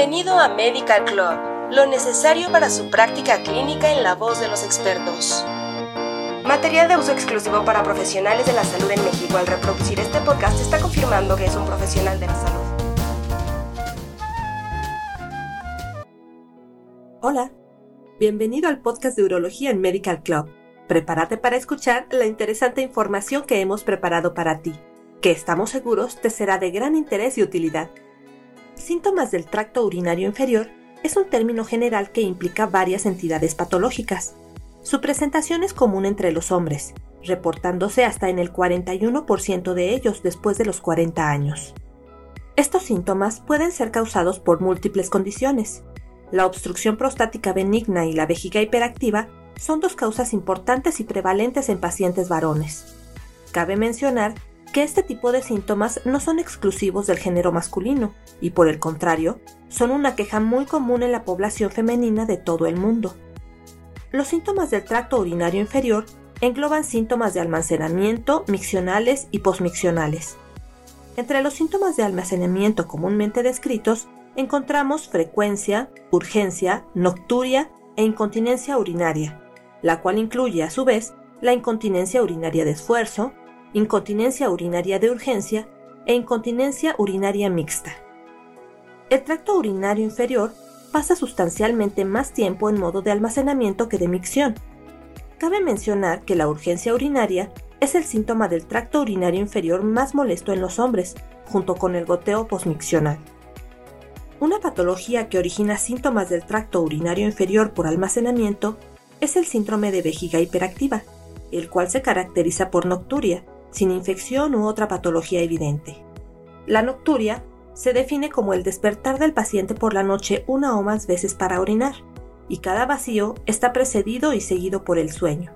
Bienvenido a Medical Club, lo necesario para su práctica clínica en la voz de los expertos. Material de uso exclusivo para profesionales de la salud en México. Al reproducir este podcast está confirmando que es un profesional de la salud. Hola, bienvenido al podcast de Urología en Medical Club. Prepárate para escuchar la interesante información que hemos preparado para ti, que estamos seguros te será de gran interés y utilidad. Síntomas del tracto urinario inferior es un término general que implica varias entidades patológicas. Su presentación es común entre los hombres, reportándose hasta en el 41% de ellos después de los 40 años. Estos síntomas pueden ser causados por múltiples condiciones. La obstrucción prostática benigna y la vejiga hiperactiva son dos causas importantes y prevalentes en pacientes varones. Cabe mencionar que este tipo de síntomas no son exclusivos del género masculino y por el contrario, son una queja muy común en la población femenina de todo el mundo. Los síntomas del tracto urinario inferior engloban síntomas de almacenamiento, miccionales y posmiccionales. Entre los síntomas de almacenamiento comúnmente descritos encontramos frecuencia, urgencia, nocturia e incontinencia urinaria, la cual incluye a su vez la incontinencia urinaria de esfuerzo, incontinencia urinaria de urgencia e incontinencia urinaria mixta. El tracto urinario inferior pasa sustancialmente más tiempo en modo de almacenamiento que de micción. Cabe mencionar que la urgencia urinaria es el síntoma del tracto urinario inferior más molesto en los hombres, junto con el goteo posmiccional. Una patología que origina síntomas del tracto urinario inferior por almacenamiento es el síndrome de vejiga hiperactiva, el cual se caracteriza por nocturia, sin infección u otra patología evidente. La nocturia se define como el despertar del paciente por la noche una o más veces para orinar, y cada vacío está precedido y seguido por el sueño.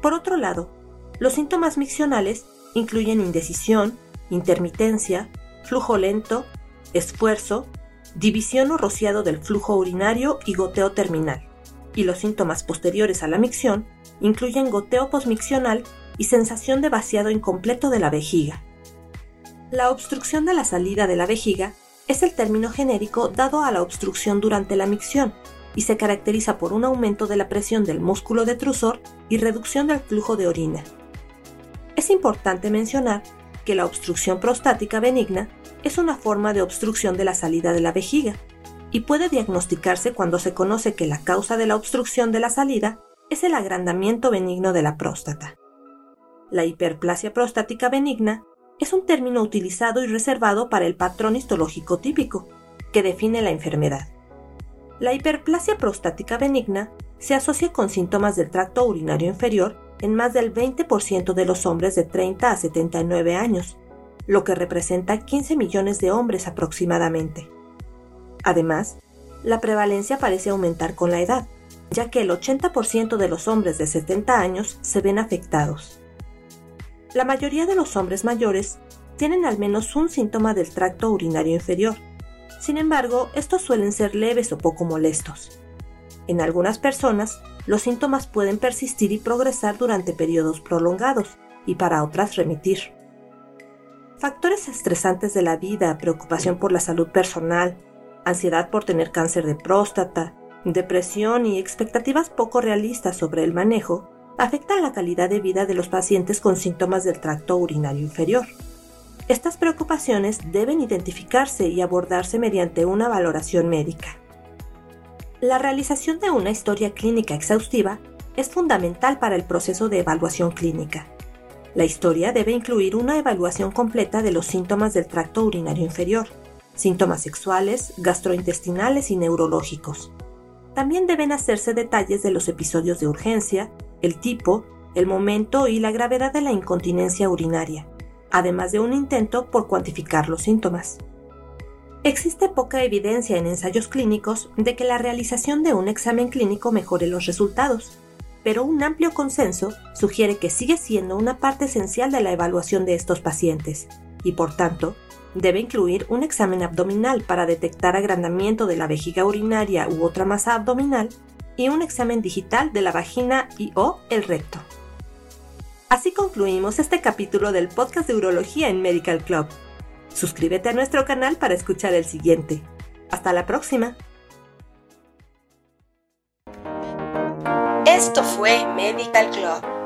Por otro lado, los síntomas miccionales incluyen indecisión, intermitencia, flujo lento, esfuerzo, división o rociado del flujo urinario y goteo terminal. Y los síntomas posteriores a la micción incluyen goteo posmiccional y sensación de vaciado incompleto de la vejiga. La obstrucción de la salida de la vejiga es el término genérico dado a la obstrucción durante la micción y se caracteriza por un aumento de la presión del músculo detrusor y reducción del flujo de orina. Es importante mencionar que la obstrucción prostática benigna es una forma de obstrucción de la salida de la vejiga y puede diagnosticarse cuando se conoce que la causa de la obstrucción de la salida es el agrandamiento benigno de la próstata. La hiperplasia prostática benigna es un término utilizado y reservado para el patrón histológico típico, que define la enfermedad. La hiperplasia prostática benigna se asocia con síntomas del tracto urinario inferior en más del 20% de los hombres de 30 a 79 años, lo que representa 15 millones de hombres aproximadamente. Además, la prevalencia parece aumentar con la edad, ya que el 80% de los hombres de 70 años se ven afectados. La mayoría de los hombres mayores tienen al menos un síntoma del tracto urinario inferior. Sin embargo, estos suelen ser leves o poco molestos. En algunas personas, los síntomas pueden persistir y progresar durante periodos prolongados y para otras remitir. Factores estresantes de la vida, preocupación por la salud personal, ansiedad por tener cáncer de próstata, depresión y expectativas poco realistas sobre el manejo afecta la calidad de vida de los pacientes con síntomas del tracto urinario inferior. Estas preocupaciones deben identificarse y abordarse mediante una valoración médica. La realización de una historia clínica exhaustiva es fundamental para el proceso de evaluación clínica. La historia debe incluir una evaluación completa de los síntomas del tracto urinario inferior, síntomas sexuales, gastrointestinales y neurológicos. También deben hacerse detalles de los episodios de urgencia, el tipo, el momento y la gravedad de la incontinencia urinaria, además de un intento por cuantificar los síntomas. Existe poca evidencia en ensayos clínicos de que la realización de un examen clínico mejore los resultados, pero un amplio consenso sugiere que sigue siendo una parte esencial de la evaluación de estos pacientes, y por tanto, debe incluir un examen abdominal para detectar agrandamiento de la vejiga urinaria u otra masa abdominal y un examen digital de la vagina y o el recto. Así concluimos este capítulo del podcast de urología en Medical Club. Suscríbete a nuestro canal para escuchar el siguiente. Hasta la próxima. Esto fue Medical Club